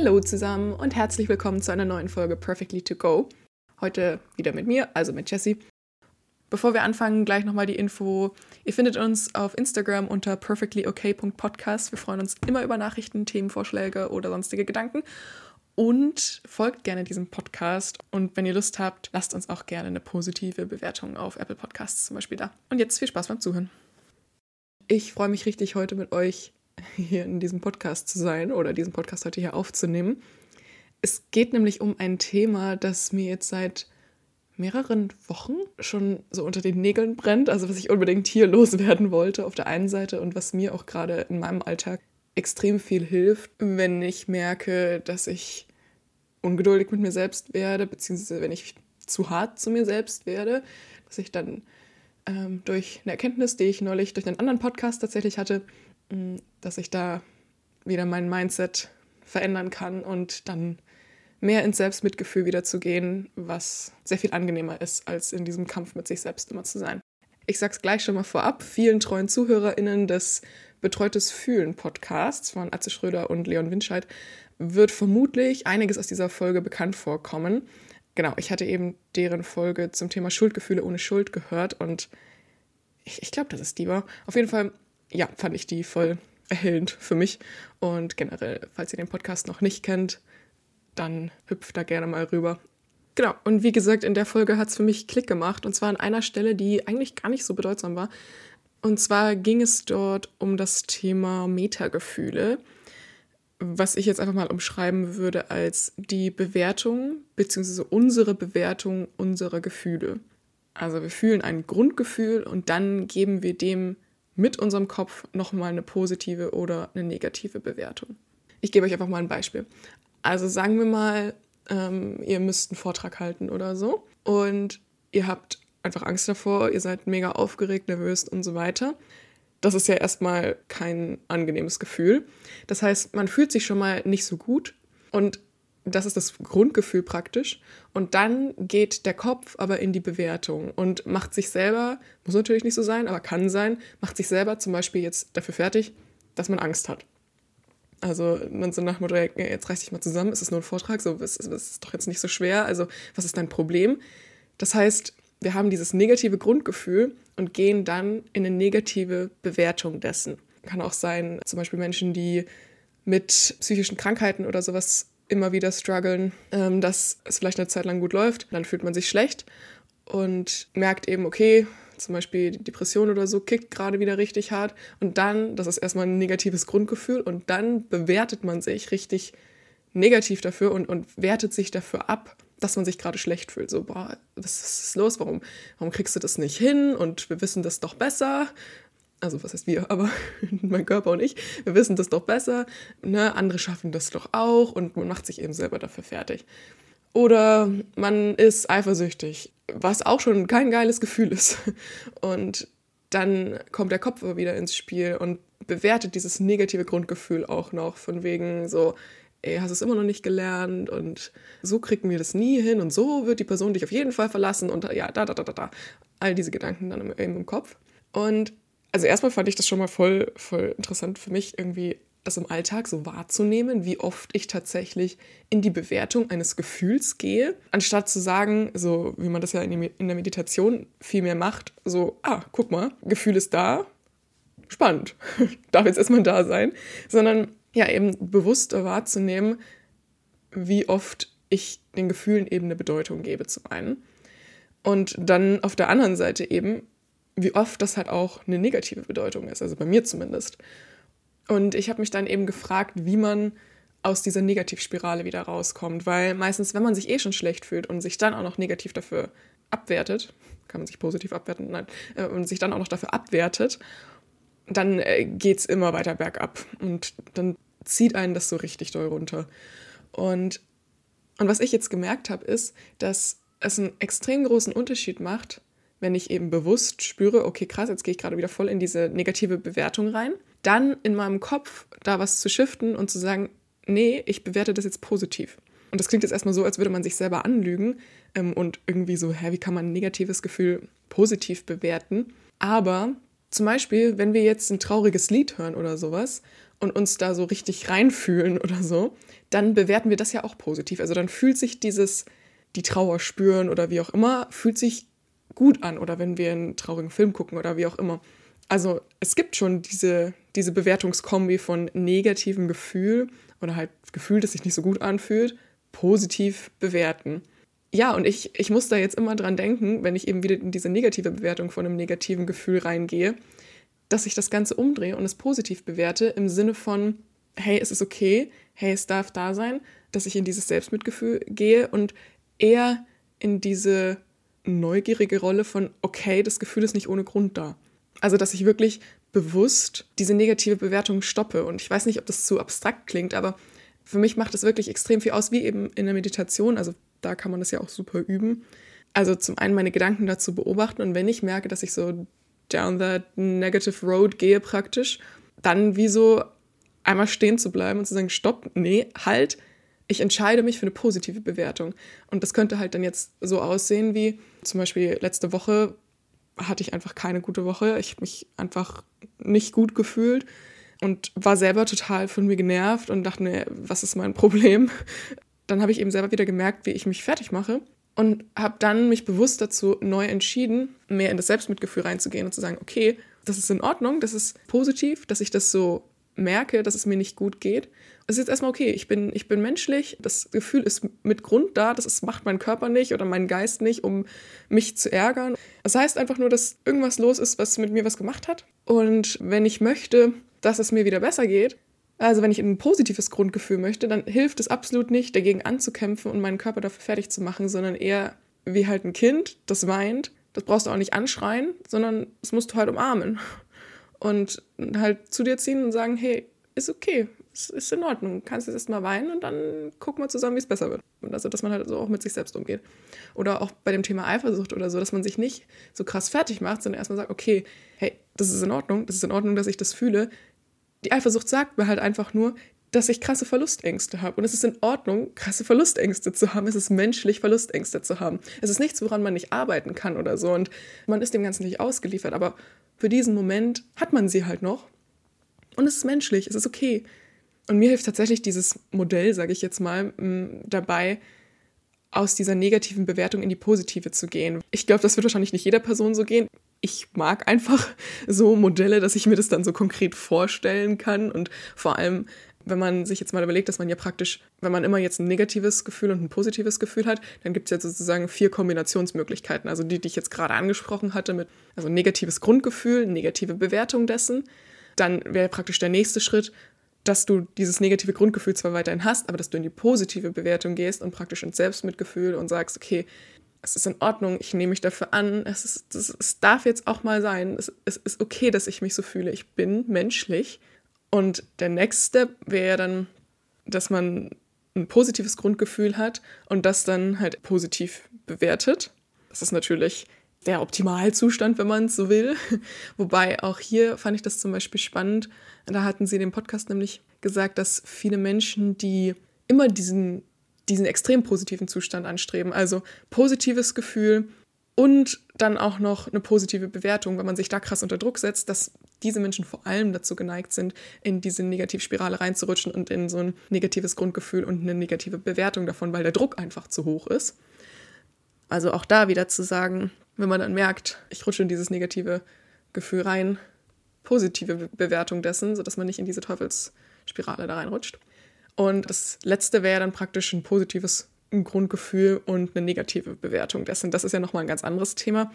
Hallo zusammen und herzlich willkommen zu einer neuen Folge Perfectly to Go. Heute wieder mit mir, also mit Jessie. Bevor wir anfangen, gleich nochmal die Info. Ihr findet uns auf Instagram unter perfectlyok.podcast. Wir freuen uns immer über Nachrichten, Themenvorschläge oder sonstige Gedanken. Und folgt gerne diesem Podcast. Und wenn ihr Lust habt, lasst uns auch gerne eine positive Bewertung auf Apple Podcasts zum Beispiel da. Und jetzt viel Spaß beim Zuhören. Ich freue mich richtig, heute mit euch hier in diesem Podcast zu sein oder diesen Podcast heute hier aufzunehmen. Es geht nämlich um ein Thema, das mir jetzt seit mehreren Wochen schon so unter den Nägeln brennt, also was ich unbedingt hier loswerden wollte auf der einen Seite und was mir auch gerade in meinem Alltag extrem viel hilft, wenn ich merke, dass ich ungeduldig mit mir selbst werde, beziehungsweise wenn ich zu hart zu mir selbst werde, dass ich dann ähm, durch eine Erkenntnis, die ich neulich durch einen anderen Podcast tatsächlich hatte, dass ich da wieder mein Mindset verändern kann und dann mehr ins Selbstmitgefühl wieder zu gehen, was sehr viel angenehmer ist, als in diesem Kampf mit sich selbst immer zu sein. Ich sag's gleich schon mal vorab, vielen treuen ZuhörerInnen des Betreutes Fühlen Podcasts von Atze Schröder und Leon Winscheid wird vermutlich einiges aus dieser Folge bekannt vorkommen. Genau, ich hatte eben deren Folge zum Thema Schuldgefühle ohne Schuld gehört und ich, ich glaube, das ist die war. Auf jeden Fall, ja, fand ich die voll erhellend für mich. Und generell, falls ihr den Podcast noch nicht kennt, dann hüpft da gerne mal rüber. Genau, und wie gesagt, in der Folge hat es für mich Klick gemacht. Und zwar an einer Stelle, die eigentlich gar nicht so bedeutsam war. Und zwar ging es dort um das Thema Metagefühle, was ich jetzt einfach mal umschreiben würde als die Bewertung bzw. unsere Bewertung unserer Gefühle. Also wir fühlen ein Grundgefühl und dann geben wir dem mit unserem Kopf nochmal eine positive oder eine negative Bewertung. Ich gebe euch einfach mal ein Beispiel. Also sagen wir mal, ähm, ihr müsst einen Vortrag halten oder so und ihr habt einfach Angst davor, ihr seid mega aufgeregt, nervös und so weiter. Das ist ja erstmal kein angenehmes Gefühl. Das heißt, man fühlt sich schon mal nicht so gut und das ist das Grundgefühl praktisch. Und dann geht der Kopf aber in die Bewertung und macht sich selber, muss natürlich nicht so sein, aber kann sein, macht sich selber zum Beispiel jetzt dafür fertig, dass man Angst hat. Also man so nach Motto, jetzt reiß dich mal zusammen, es ist nur ein Vortrag, so, es ist doch jetzt nicht so schwer, also was ist dein Problem? Das heißt, wir haben dieses negative Grundgefühl und gehen dann in eine negative Bewertung dessen. Kann auch sein, zum Beispiel Menschen, die mit psychischen Krankheiten oder sowas immer wieder strugglen, ähm, dass es vielleicht eine Zeit lang gut läuft, dann fühlt man sich schlecht und merkt eben, okay, zum Beispiel Depression oder so kickt gerade wieder richtig hart und dann, das ist erstmal ein negatives Grundgefühl und dann bewertet man sich richtig negativ dafür und, und wertet sich dafür ab, dass man sich gerade schlecht fühlt. So, boah, was ist los? Warum, warum kriegst du das nicht hin? Und wir wissen das doch besser. Also, was heißt wir? Aber mein Körper und ich, wir wissen das doch besser. Ne? Andere schaffen das doch auch und man macht sich eben selber dafür fertig. Oder man ist eifersüchtig, was auch schon kein geiles Gefühl ist. Und dann kommt der Kopf wieder ins Spiel und bewertet dieses negative Grundgefühl auch noch von wegen so, ey, hast es immer noch nicht gelernt und so kriegen wir das nie hin und so wird die Person dich auf jeden Fall verlassen und ja, da, da, da, da, da. All diese Gedanken dann eben im Kopf. Und also erstmal fand ich das schon mal voll, voll interessant für mich, irgendwie das im Alltag so wahrzunehmen, wie oft ich tatsächlich in die Bewertung eines Gefühls gehe, anstatt zu sagen, so wie man das ja in, der Meditation viel mehr macht, so, ah, guck mal, Gefühl ist da, spannend, darf jetzt erstmal da sein, sondern ja, eben bewusster wahrzunehmen, wie oft ich den Gefühlen eben eine Bedeutung gebe, zum einen. Und dann auf der anderen Seite eben, wie oft das halt auch eine negative Bedeutung ist, also bei mir zumindest. Und ich habe mich dann eben gefragt, wie man aus dieser Negativspirale wieder rauskommt, weil meistens, wenn man sich eh schon schlecht fühlt und sich dann auch noch negativ dafür abwertet, kann man sich positiv abwerten, nein, äh, und sich dann auch noch dafür abwertet, dann äh, geht es immer weiter bergab und dann zieht einen das so richtig doll runter. Und, und was ich jetzt gemerkt habe, ist, dass es einen extrem großen Unterschied macht, wenn ich eben bewusst spüre, okay, krass, jetzt gehe ich gerade wieder voll in diese negative Bewertung rein, dann in meinem Kopf da was zu shiften und zu sagen, nee, ich bewerte das jetzt positiv. Und das klingt jetzt erstmal so, als würde man sich selber anlügen ähm, und irgendwie so, hä, wie kann man ein negatives Gefühl positiv bewerten? Aber zum Beispiel, wenn wir jetzt ein trauriges Lied hören oder sowas und uns da so richtig reinfühlen oder so, dann bewerten wir das ja auch positiv. Also dann fühlt sich dieses, die Trauer spüren oder wie auch immer, fühlt sich gut an oder wenn wir einen traurigen Film gucken oder wie auch immer. Also es gibt schon diese, diese Bewertungskombi von negativem Gefühl oder halt Gefühl, das sich nicht so gut anfühlt, positiv bewerten. Ja, und ich, ich muss da jetzt immer dran denken, wenn ich eben wieder in diese negative Bewertung von einem negativen Gefühl reingehe, dass ich das Ganze umdrehe und es positiv bewerte im Sinne von, hey, es ist okay, hey, es darf da sein, dass ich in dieses Selbstmitgefühl gehe und eher in diese neugierige Rolle von, okay, das Gefühl ist nicht ohne Grund da. Also, dass ich wirklich bewusst diese negative Bewertung stoppe. Und ich weiß nicht, ob das zu abstrakt klingt, aber für mich macht das wirklich extrem viel aus, wie eben in der Meditation. Also, da kann man das ja auch super üben. Also, zum einen meine Gedanken dazu beobachten und wenn ich merke, dass ich so down that negative road gehe praktisch, dann wie so einmal stehen zu bleiben und zu sagen, stopp, nee, halt, ich entscheide mich für eine positive Bewertung. Und das könnte halt dann jetzt so aussehen wie zum Beispiel letzte Woche hatte ich einfach keine gute Woche. Ich habe mich einfach nicht gut gefühlt und war selber total von mir genervt und dachte mir, was ist mein Problem? Dann habe ich eben selber wieder gemerkt, wie ich mich fertig mache und habe dann mich bewusst dazu neu entschieden, mehr in das Selbstmitgefühl reinzugehen und zu sagen, okay, das ist in Ordnung, das ist positiv, dass ich das so merke, dass es mir nicht gut geht. Es ist jetzt erstmal okay, ich bin, ich bin menschlich, das Gefühl ist mit Grund da, das ist, macht mein Körper nicht oder mein Geist nicht, um mich zu ärgern. Das heißt einfach nur, dass irgendwas los ist, was mit mir was gemacht hat. Und wenn ich möchte, dass es mir wieder besser geht, also wenn ich ein positives Grundgefühl möchte, dann hilft es absolut nicht, dagegen anzukämpfen und meinen Körper dafür fertig zu machen, sondern eher wie halt ein Kind, das weint. Das brauchst du auch nicht anschreien, sondern das musst du halt umarmen und halt zu dir ziehen und sagen, hey, ist okay, es ist in Ordnung, kannst jetzt erstmal weinen und dann gucken wir zusammen, wie es besser wird. Und also, dass man halt so auch mit sich selbst umgeht. Oder auch bei dem Thema Eifersucht oder so, dass man sich nicht so krass fertig macht, sondern erstmal sagt, okay, hey, das ist in Ordnung, das ist in Ordnung, dass ich das fühle. Die Eifersucht sagt mir halt einfach nur, dass ich krasse Verlustängste habe. Und es ist in Ordnung, krasse Verlustängste zu haben. Es ist menschlich, Verlustängste zu haben. Es ist nichts, woran man nicht arbeiten kann oder so. Und man ist dem Ganzen nicht ausgeliefert. Aber für diesen Moment hat man sie halt noch. Und es ist menschlich, es ist okay. Und mir hilft tatsächlich dieses Modell, sage ich jetzt mal, dabei, aus dieser negativen Bewertung in die positive zu gehen. Ich glaube, das wird wahrscheinlich nicht jeder Person so gehen. Ich mag einfach so Modelle, dass ich mir das dann so konkret vorstellen kann und vor allem wenn man sich jetzt mal überlegt, dass man ja praktisch, wenn man immer jetzt ein negatives Gefühl und ein positives Gefühl hat, dann gibt es jetzt sozusagen vier Kombinationsmöglichkeiten. Also die, die ich jetzt gerade angesprochen hatte, mit also negatives Grundgefühl, negative Bewertung dessen. Dann wäre praktisch der nächste Schritt, dass du dieses negative Grundgefühl zwar weiterhin hast, aber dass du in die positive Bewertung gehst und praktisch ins Selbstmitgefühl und sagst, okay, es ist in Ordnung, ich nehme mich dafür an, es, ist, es, es darf jetzt auch mal sein, es, es ist okay, dass ich mich so fühle, ich bin menschlich und der Next Step wäre dann, dass man ein positives Grundgefühl hat und das dann halt positiv bewertet. Das ist natürlich der Optimalzustand, wenn man es so will. Wobei auch hier fand ich das zum Beispiel spannend. Da hatten sie in dem Podcast nämlich gesagt, dass viele Menschen, die immer diesen, diesen extrem positiven Zustand anstreben, also positives Gefühl und dann auch noch eine positive Bewertung, wenn man sich da krass unter Druck setzt, dass diese Menschen vor allem dazu geneigt sind, in diese Negativspirale reinzurutschen und in so ein negatives Grundgefühl und eine negative Bewertung davon, weil der Druck einfach zu hoch ist. Also auch da wieder zu sagen, wenn man dann merkt, ich rutsche in dieses negative Gefühl rein, positive Bewertung dessen, sodass man nicht in diese Teufelsspirale da reinrutscht. Und das letzte wäre dann praktisch ein positives Grundgefühl und eine negative Bewertung dessen. Das ist ja nochmal ein ganz anderes Thema.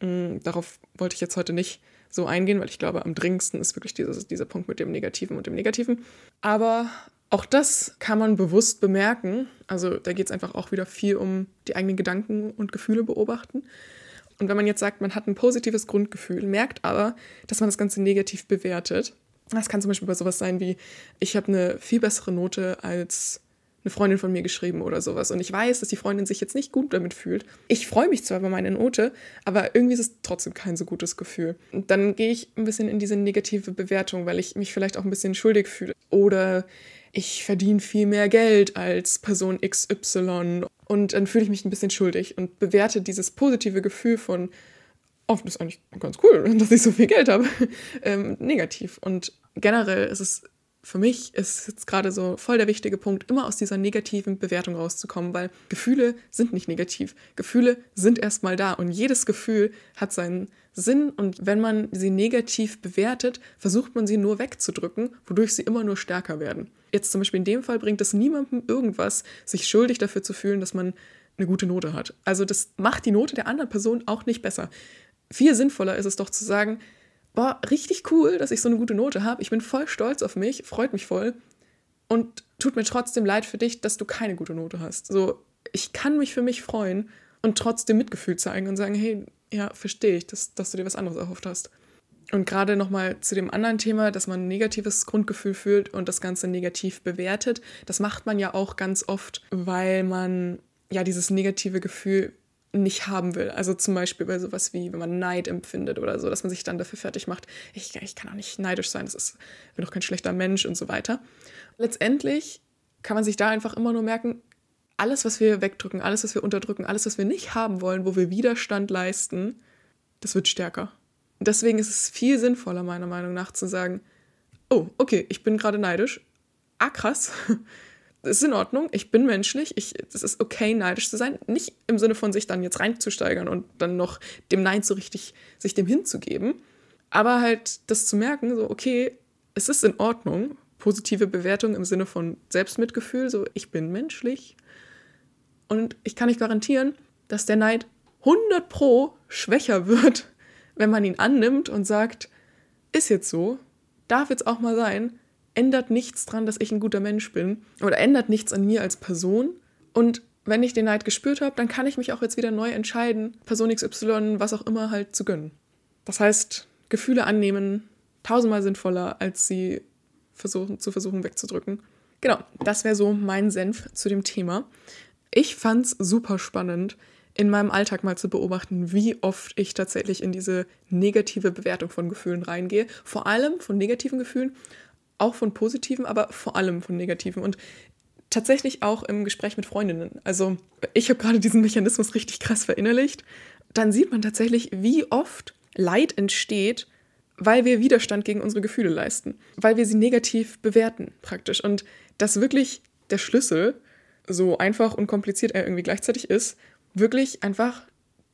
Mm, darauf wollte ich jetzt heute nicht so eingehen, weil ich glaube, am dringendsten ist wirklich dieses, dieser Punkt mit dem Negativen und dem Negativen. Aber auch das kann man bewusst bemerken. Also da geht es einfach auch wieder viel um die eigenen Gedanken und Gefühle beobachten. Und wenn man jetzt sagt, man hat ein positives Grundgefühl, merkt aber, dass man das Ganze negativ bewertet. Das kann zum Beispiel bei sowas sein wie, ich habe eine viel bessere Note als eine Freundin von mir geschrieben oder sowas. Und ich weiß, dass die Freundin sich jetzt nicht gut damit fühlt. Ich freue mich zwar über meine Note, aber irgendwie ist es trotzdem kein so gutes Gefühl. Und dann gehe ich ein bisschen in diese negative Bewertung, weil ich mich vielleicht auch ein bisschen schuldig fühle. Oder ich verdiene viel mehr Geld als Person XY. Und dann fühle ich mich ein bisschen schuldig und bewerte dieses positive Gefühl von, oh, das ist eigentlich ganz cool, dass ich so viel Geld habe, ähm, negativ. Und generell ist es für mich ist jetzt gerade so voll der wichtige Punkt, immer aus dieser negativen Bewertung rauszukommen, weil Gefühle sind nicht negativ. Gefühle sind erstmal da und jedes Gefühl hat seinen Sinn und wenn man sie negativ bewertet, versucht man sie nur wegzudrücken, wodurch sie immer nur stärker werden. Jetzt zum Beispiel in dem Fall bringt es niemandem irgendwas, sich schuldig dafür zu fühlen, dass man eine gute Note hat. Also das macht die Note der anderen Person auch nicht besser. Viel sinnvoller ist es doch zu sagen, boah, richtig cool, dass ich so eine gute Note habe. Ich bin voll stolz auf mich, freut mich voll. Und tut mir trotzdem leid für dich, dass du keine gute Note hast. So, ich kann mich für mich freuen und trotzdem Mitgefühl zeigen und sagen, hey, ja, verstehe ich, dass, dass du dir was anderes erhofft hast. Und gerade nochmal zu dem anderen Thema, dass man ein negatives Grundgefühl fühlt und das Ganze negativ bewertet. Das macht man ja auch ganz oft, weil man ja dieses negative Gefühl nicht haben will. Also zum Beispiel bei sowas wie, wenn man Neid empfindet oder so, dass man sich dann dafür fertig macht, ich, ich kann auch nicht neidisch sein, das ist, bin doch kein schlechter Mensch und so weiter. Letztendlich kann man sich da einfach immer nur merken, alles, was wir wegdrücken, alles, was wir unterdrücken, alles, was wir nicht haben wollen, wo wir Widerstand leisten, das wird stärker. Deswegen ist es viel sinnvoller, meiner Meinung nach, zu sagen, oh, okay, ich bin gerade neidisch. Ah, krass ist in Ordnung, ich bin menschlich, es ist okay, neidisch zu sein. Nicht im Sinne von sich dann jetzt reinzusteigern und dann noch dem Nein so richtig sich dem hinzugeben. Aber halt das zu merken, so, okay, es ist in Ordnung. Positive Bewertung im Sinne von Selbstmitgefühl, so, ich bin menschlich. Und ich kann nicht garantieren, dass der Neid 100 Pro schwächer wird, wenn man ihn annimmt und sagt, ist jetzt so, darf jetzt auch mal sein, ändert nichts dran, dass ich ein guter Mensch bin oder ändert nichts an mir als Person. Und wenn ich den Neid gespürt habe, dann kann ich mich auch jetzt wieder neu entscheiden, Person XY, was auch immer halt zu gönnen. Das heißt, Gefühle annehmen tausendmal sinnvoller, als sie versuchen, zu versuchen wegzudrücken. Genau, das wäre so mein Senf zu dem Thema. Ich fand es super spannend, in meinem Alltag mal zu beobachten, wie oft ich tatsächlich in diese negative Bewertung von Gefühlen reingehe. Vor allem von negativen Gefühlen auch von positiven, aber vor allem von negativen. Und tatsächlich auch im Gespräch mit Freundinnen. Also ich habe gerade diesen Mechanismus richtig krass verinnerlicht. Dann sieht man tatsächlich, wie oft Leid entsteht, weil wir Widerstand gegen unsere Gefühle leisten, weil wir sie negativ bewerten praktisch. Und das wirklich der Schlüssel, so einfach und kompliziert er irgendwie gleichzeitig ist, wirklich einfach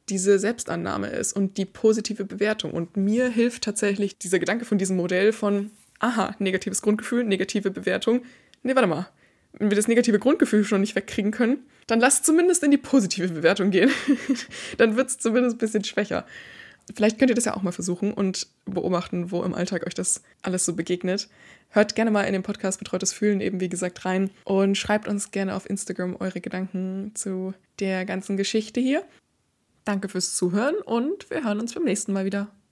diese Selbstannahme ist und die positive Bewertung. Und mir hilft tatsächlich dieser Gedanke von diesem Modell von, aha, negatives Grundgefühl, negative Bewertung. Nee, warte mal. Wenn wir das negative Grundgefühl schon nicht wegkriegen können, dann lasst zumindest in die positive Bewertung gehen. dann wird es zumindest ein bisschen schwächer. Vielleicht könnt ihr das ja auch mal versuchen und beobachten, wo im Alltag euch das alles so begegnet. Hört gerne mal in den Podcast Betreutes Fühlen eben, wie gesagt, rein und schreibt uns gerne auf Instagram eure Gedanken zu der ganzen Geschichte hier. Danke fürs Zuhören und wir hören uns beim nächsten Mal wieder.